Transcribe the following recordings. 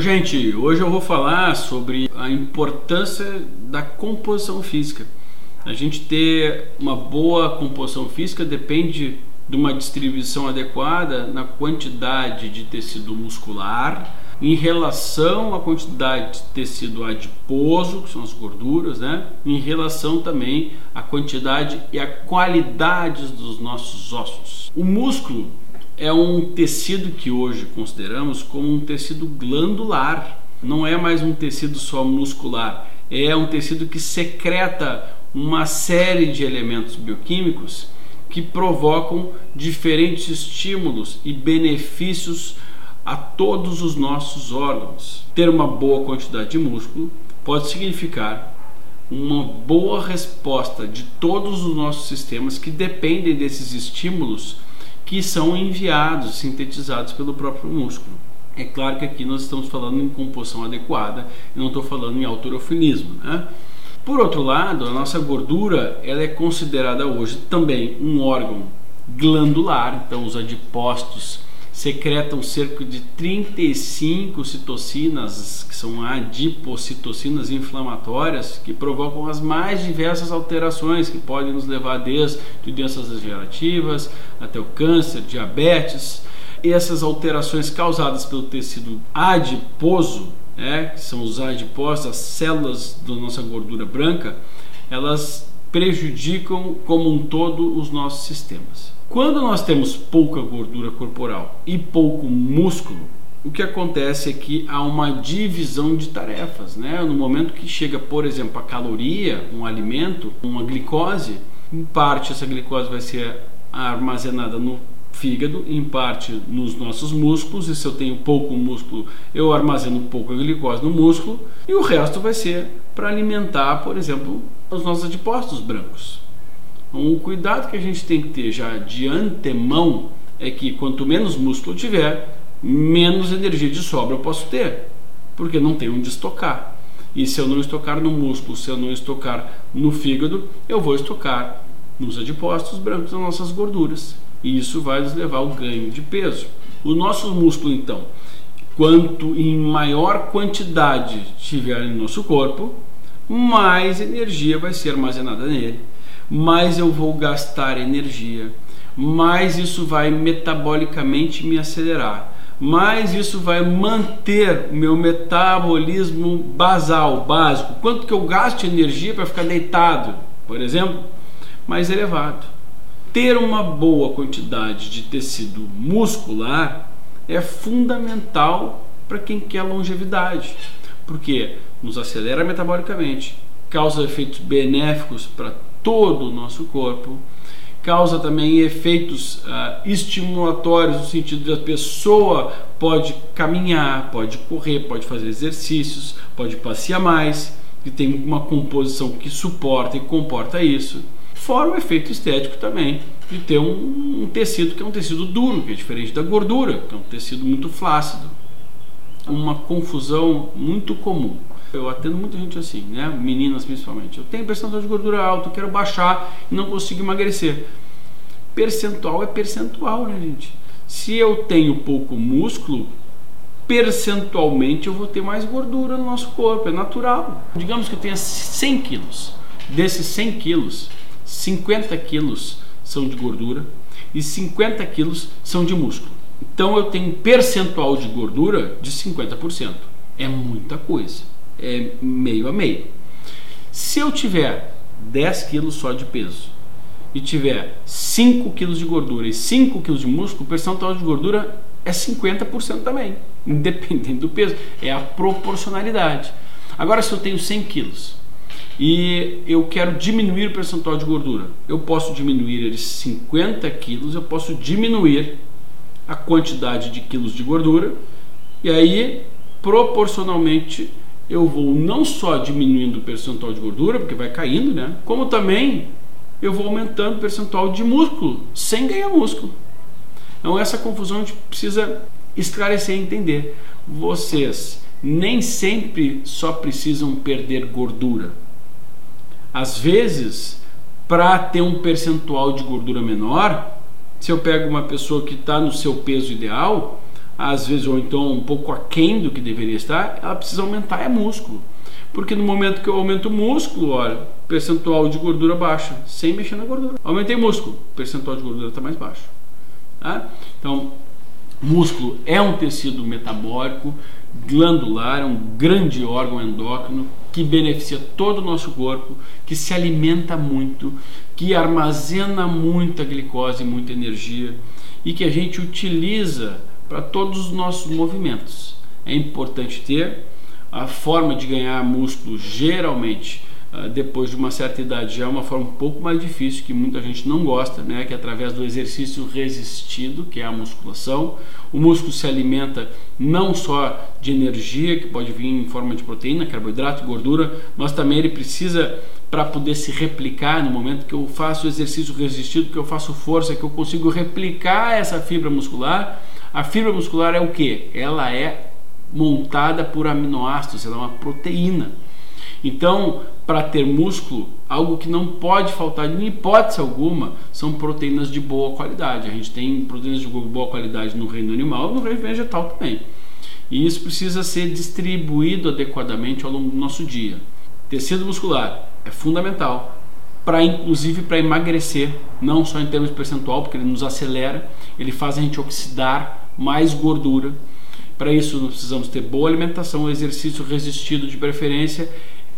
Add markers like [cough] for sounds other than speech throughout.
Gente, hoje eu vou falar sobre a importância da composição física. A gente ter uma boa composição física depende de uma distribuição adequada na quantidade de tecido muscular em relação à quantidade de tecido adiposo, que são as gorduras, né? Em relação também à quantidade e à qualidade dos nossos ossos. O músculo é um tecido que hoje consideramos como um tecido glandular. Não é mais um tecido só muscular, é um tecido que secreta uma série de elementos bioquímicos que provocam diferentes estímulos e benefícios a todos os nossos órgãos. Ter uma boa quantidade de músculo pode significar uma boa resposta de todos os nossos sistemas que dependem desses estímulos que são enviados, sintetizados pelo próprio músculo. É claro que aqui nós estamos falando em composição adequada, não estou falando em autorofilismo. Né? Por outro lado, a nossa gordura ela é considerada hoje também um órgão glandular, então os adipócitos secretam cerca de 35 citocinas, que são adipocitocinas inflamatórias, que provocam as mais diversas alterações que podem nos levar desde doenças degenerativas até o câncer, diabetes. E essas alterações causadas pelo tecido adiposo, né, que são os adipócitos, as células da nossa gordura branca, elas prejudicam como um todo os nossos sistemas. Quando nós temos pouca gordura corporal e pouco músculo, o que acontece é que há uma divisão de tarefas, né? No momento que chega, por exemplo, a caloria, um alimento, uma glicose, em parte essa glicose vai ser armazenada no fígado, em parte nos nossos músculos, e se eu tenho pouco músculo, eu armazeno pouco glicose no músculo, e o resto vai ser para alimentar, por exemplo, os nossos adipócitos brancos. Um cuidado que a gente tem que ter já de antemão é que quanto menos músculo tiver, menos energia de sobra eu posso ter, porque não tem onde estocar. E se eu não estocar no músculo, se eu não estocar no fígado, eu vou estocar nos adipócitos brancos, nas nossas gorduras. E isso vai nos levar ao ganho de peso. O nosso músculo, então, quanto em maior quantidade tiver no nosso corpo, mais energia vai ser armazenada nele mais eu vou gastar energia, mais isso vai metabolicamente me acelerar, mais isso vai manter o meu metabolismo basal, básico. Quanto que eu gasto energia para ficar deitado, por exemplo, mais elevado. Ter uma boa quantidade de tecido muscular é fundamental para quem quer longevidade, porque nos acelera metabolicamente, causa efeitos benéficos para todo o nosso corpo, causa também efeitos uh, estimulatórios no sentido de a pessoa pode caminhar, pode correr, pode fazer exercícios, pode passear mais, e tem uma composição que suporta e comporta isso. Fora o efeito estético também de ter um, um tecido que é um tecido duro, que é diferente da gordura, que é um tecido muito flácido. Uma confusão muito comum. Eu atendo muita gente assim, né? Meninas principalmente. Eu tenho percentual de gordura alta, eu quero baixar e não consigo emagrecer. Percentual é percentual, né, gente? Se eu tenho pouco músculo, percentualmente eu vou ter mais gordura no nosso corpo, é natural. Digamos que eu tenha 100 quilos. Desses 100 quilos, 50 quilos são de gordura e 50 quilos são de músculo. Então eu tenho percentual de gordura de 50%. É muita coisa é meio a meio. Se eu tiver 10 quilos só de peso e tiver 5 quilos de gordura e 5 quilos de músculo, o percentual de gordura é 50% também, [laughs] independente do peso. É a proporcionalidade. Agora, se eu tenho 100 quilos e eu quero diminuir o percentual de gordura, eu posso diminuir ele 50 quilos, eu posso diminuir a quantidade de quilos de gordura e aí proporcionalmente eu vou não só diminuindo o percentual de gordura, porque vai caindo, né? Como também eu vou aumentando o percentual de músculo, sem ganhar músculo. Então essa confusão a gente precisa esclarecer e entender. Vocês nem sempre só precisam perder gordura. Às vezes, para ter um percentual de gordura menor, se eu pego uma pessoa que está no seu peso ideal, às vezes, ou então um pouco aquém do que deveria estar, ela precisa aumentar é músculo. Porque no momento que eu aumento o músculo, olha, percentual de gordura baixa, sem mexer na gordura. Aumentei músculo, percentual de gordura está mais baixo. Tá? Então, músculo é um tecido metabólico, glandular, é um grande órgão endócrino que beneficia todo o nosso corpo, que se alimenta muito, que armazena muita glicose, muita energia e que a gente utiliza para todos os nossos movimentos. É importante ter a forma de ganhar músculo geralmente ah, depois de uma certa idade já é uma forma um pouco mais difícil que muita gente não gosta, né? Que é através do exercício resistido, que é a musculação. O músculo se alimenta não só de energia, que pode vir em forma de proteína, carboidrato gordura, mas também ele precisa para poder se replicar no momento que eu faço exercício resistido, que eu faço força, que eu consigo replicar essa fibra muscular. A fibra muscular é o que? Ela é montada por aminoácidos, ela é uma proteína. Então, para ter músculo, algo que não pode faltar em hipótese alguma são proteínas de boa qualidade. A gente tem proteínas de boa qualidade no reino animal e no reino vegetal também. E isso precisa ser distribuído adequadamente ao longo do nosso dia. Tecido muscular é fundamental para inclusive para emagrecer, não só em termos percentual, porque ele nos acelera, ele faz a gente oxidar mais gordura. Para isso nós precisamos ter boa alimentação, exercício resistido de preferência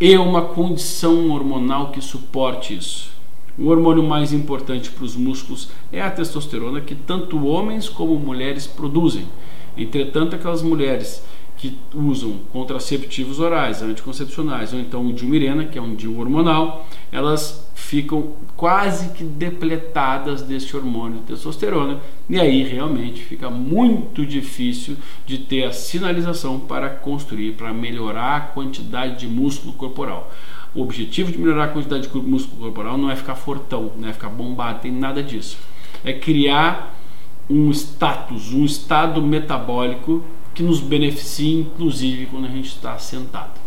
e uma condição hormonal que suporte isso. O hormônio mais importante para os músculos é a testosterona, que tanto homens como mulheres produzem. Entretanto, aquelas mulheres que usam contraceptivos orais, anticoncepcionais, ou então o diumirena, que é um DIU hormonal, elas ficam quase que depletadas desse hormônio testosterona e aí realmente fica muito difícil de ter a sinalização para construir, para melhorar a quantidade de músculo corporal. O objetivo de melhorar a quantidade de músculo corporal não é ficar fortão, não é ficar bombado, tem nada disso. É criar um status, um estado metabólico que nos beneficie, inclusive quando a gente está sentado.